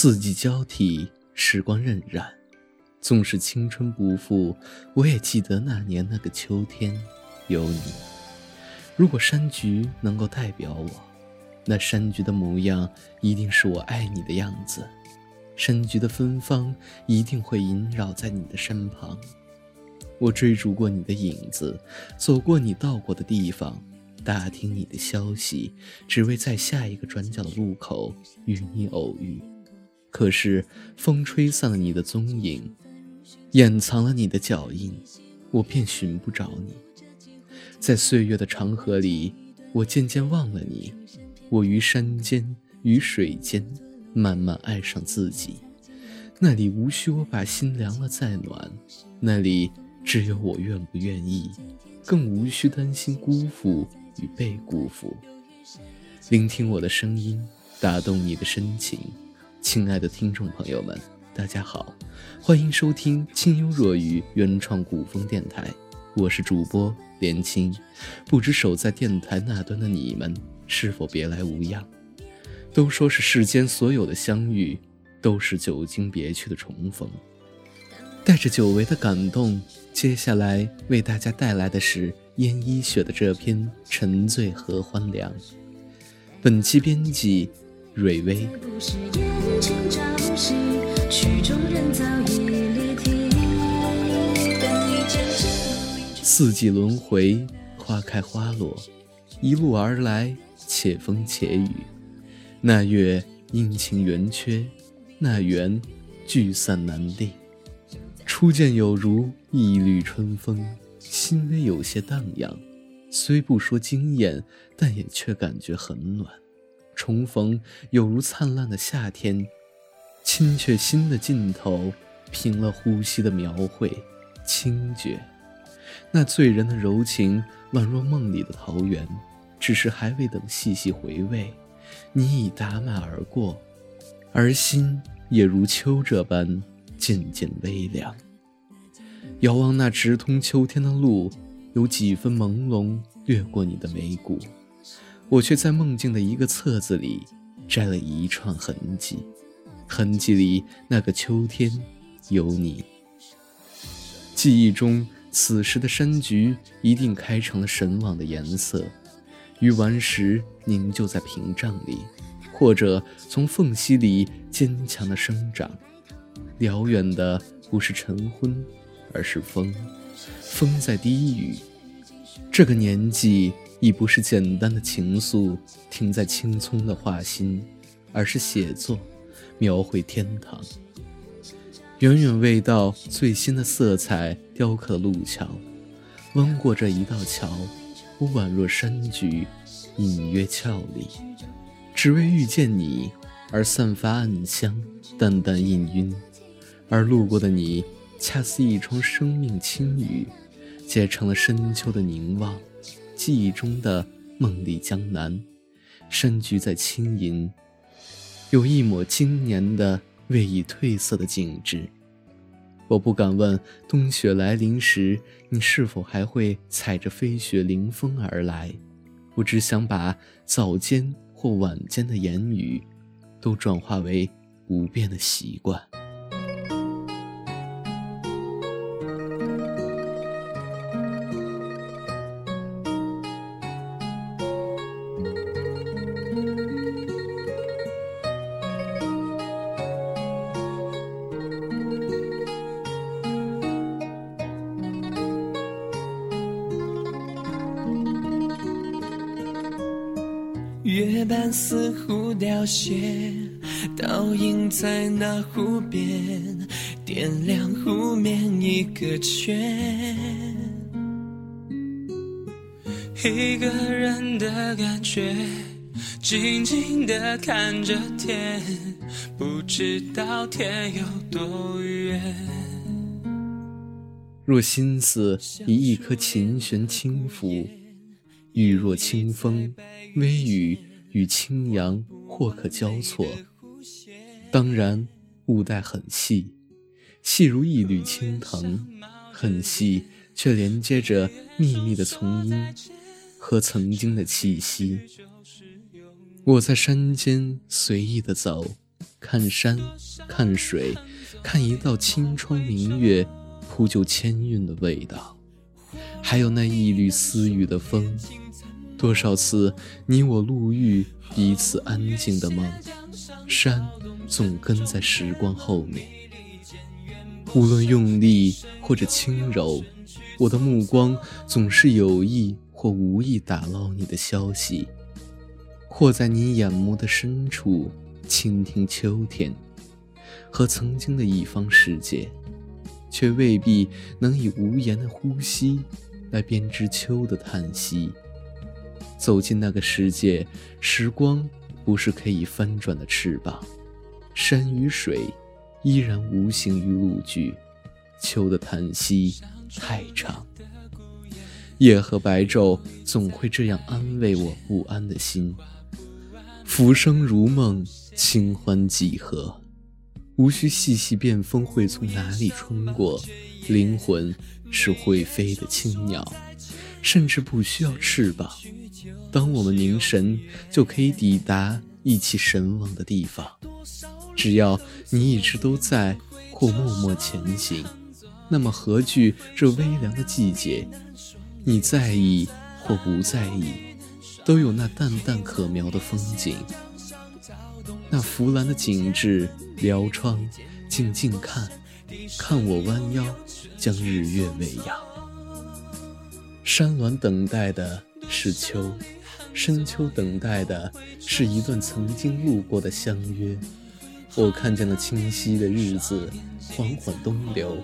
四季交替，时光荏苒，纵使青春不复，我也记得那年那个秋天，有你。如果山菊能够代表我，那山菊的模样一定是我爱你的样子，山菊的芬芳一定会萦绕在你的身旁。我追逐过你的影子，走过你到过的地方，打听你的消息，只为在下一个转角的路口与你偶遇。可是风吹散了你的踪影，掩藏了你的脚印，我便寻不着你。在岁月的长河里，我渐渐忘了你。我于山间，于水间，慢慢爱上自己。那里无需我把心凉了再暖，那里只有我愿不愿意，更无需担心辜负与被辜负。聆听我的声音，打动你的深情。亲爱的听众朋友们，大家好，欢迎收听清幽若雨原创古风电台，我是主播连青。不知守在电台那端的你们是否别来无恙？都说是世间所有的相遇，都是久经别去的重逢。带着久违的感动，接下来为大家带来的是燕一雪的这篇《沉醉合欢凉》。本期编辑。蕊薇。四季轮回，花开花落，一路而来，且风且雨。那月阴晴圆缺，那缘聚散难定。初见有如一缕春风，心微有些荡漾。虽不说惊艳，但也却感觉很暖。重逢有如灿烂的夏天，亲却心的尽头，平了呼吸的描绘，清绝。那醉人的柔情，宛若梦里的桃源。只是还未等细细回味，你已打马而过，而心也如秋这般渐渐微凉。遥望那直通秋天的路，有几分朦胧掠过你的眉骨。我却在梦境的一个册子里摘了一串痕迹，痕迹里那个秋天有你。记忆中，此时的山菊一定开成了神往的颜色，鱼丸石凝就在屏障里，或者从缝隙里坚强的生长。辽远的不是晨昏，而是风，风在低语。这个年纪。已不是简单的情愫停在青葱的画心，而是写作，描绘天堂。远远未到，最新的色彩雕刻路桥。弯过这一道桥，我宛若山菊，隐约俏丽，只为遇见你而散发暗香，淡淡氤氲。而路过的你，恰似一窗生命轻雨，结成了深秋的凝望。记忆中的梦里江南，山菊在轻吟，有一抹今年的未已褪色的景致。我不敢问冬雪来临时，你是否还会踩着飞雪凌风而来。我只想把早间或晚间的言语，都转化为不变的习惯。月半似乎凋谢，倒映在那湖边，点亮湖面一个圈。一个人的感觉，静静的看着天，不知道天有多远。若心思以一颗琴弦轻抚。雨若清风，微雨与清扬或可交错。当然，雾带很细，细如一缕青藤，很细却连接着密密的丛荫和曾经的气息。我在山间随意的走，看山，看水，看一道清窗明月，铺就千韵的味道。还有那一缕私语的风，多少次你我路遇，彼此安静的梦。山总跟在时光后面，无论用力或者轻柔，我的目光总是有意或无意打捞你的消息，或在你眼眸的深处倾听秋天和曾经的一方世界，却未必能以无言的呼吸。来编织秋的叹息。走进那个世界，时光不是可以翻转的翅膀，山与水依然无形于陆具。秋的叹息太长，夜和白昼总会这样安慰我不安的心。浮生如梦，清欢几何？无需细细辨风会从哪里穿过，灵魂。是会飞的青鸟，甚至不需要翅膀。当我们凝神，就可以抵达一起神往的地方。只要你一直都在，或默默前行，那么何惧这微凉的季节？你在意或不在意，都有那淡淡可描的风景。那拂兰的景致，撩窗，静静看。看我弯腰，将日月喂养。山峦等待的是秋，深秋等待的是一段曾经路过的相约。我看见了清晰的日子缓缓东流，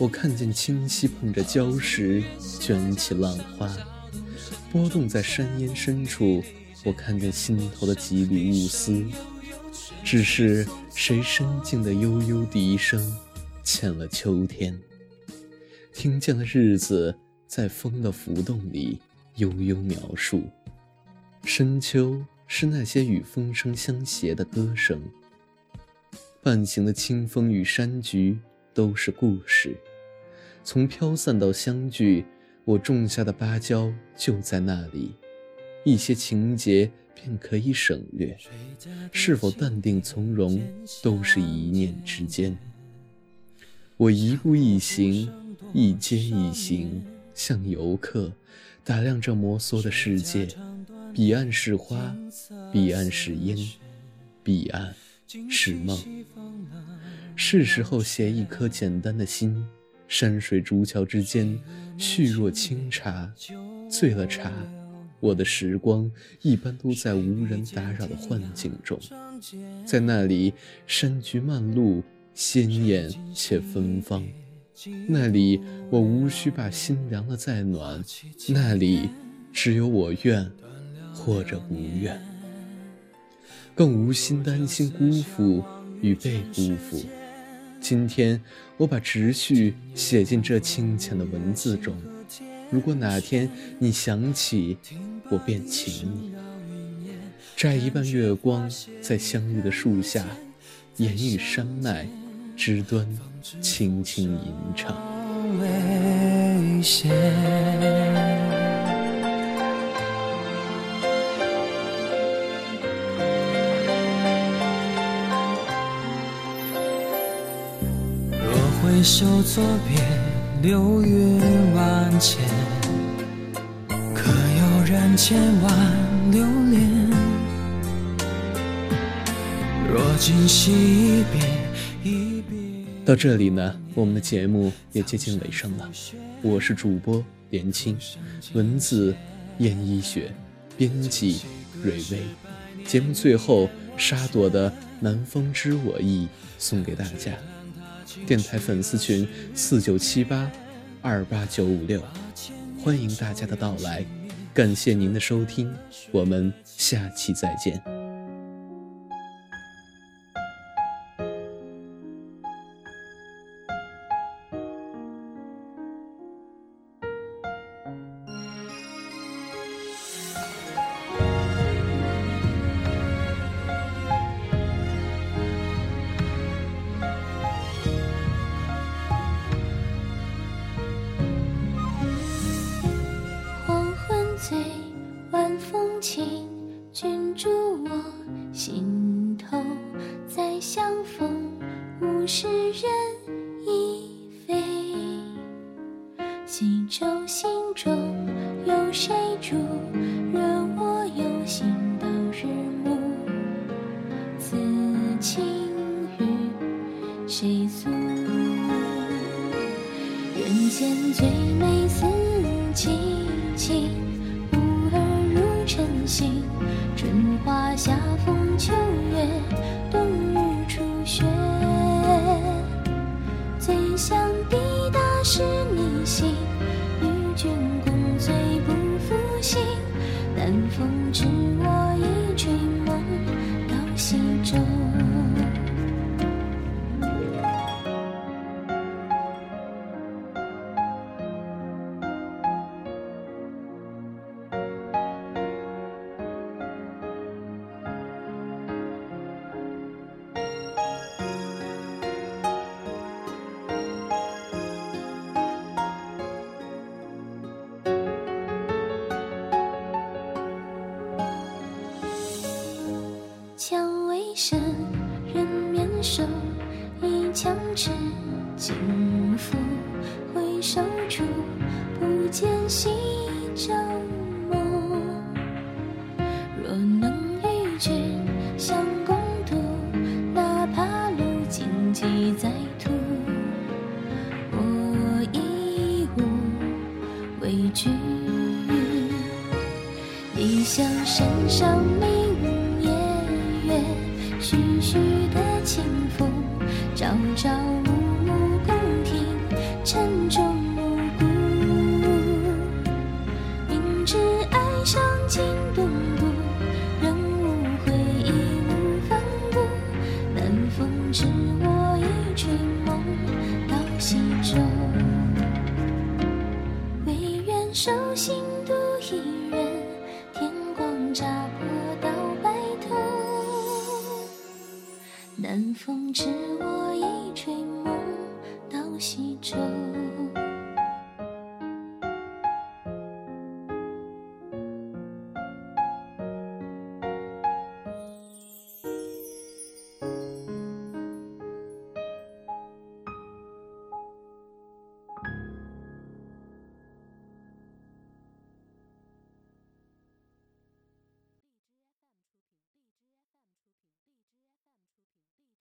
我看见清溪碰着礁石卷起浪花，波动在山烟深处。我看见心头的几缕雾丝，只是谁深静的悠悠笛声。欠了秋天，听见了日子在风的浮动里悠悠描述。深秋是那些与风声相携的歌声，伴行的清风与山菊都是故事。从飘散到相聚，我种下的芭蕉就在那里，一些情节便可以省略。是否淡定从容，都是一念之间。我一步一行，一阶一行，像游客，打量着摩挲的世界。彼岸是花，彼岸是烟，彼岸是梦。是时候写一颗简单的心。山水竹桥之间，续若清茶。醉了茶，我的时光一般都在无人打扰的幻境中。在那里，山菊漫路。鲜艳且芬芳，那里我无需把心凉了再暖，那里只有我愿或者不愿，更无心担心辜负与被辜负。今天我把直叙写进这清浅的文字中，如果哪天你想起，我便请你摘一半月光，在相遇的树下，言语山脉。枝端轻轻吟唱。若回首作别，流云万千，可有人千万留恋？若今夕一别。到这里呢，我们的节目也接近尾声了。我是主播连青，文字燕一雪，编辑蕊薇。节目最后，沙朵的《南风知我意》送给大家。电台粉丝群四九七八二八九五六，欢迎大家的到来。感谢您的收听，我们下期再见。君住我心头，再相逢。物是人已非，西洲心中有谁住？惹我忧心到日暮。此情与谁诉？人间最美，此凄清。晨星。春花夏风秋月，冬日初雪。最想抵达是你心，蔷薇深，人面兽，一腔痴情付。回首处，不见西洲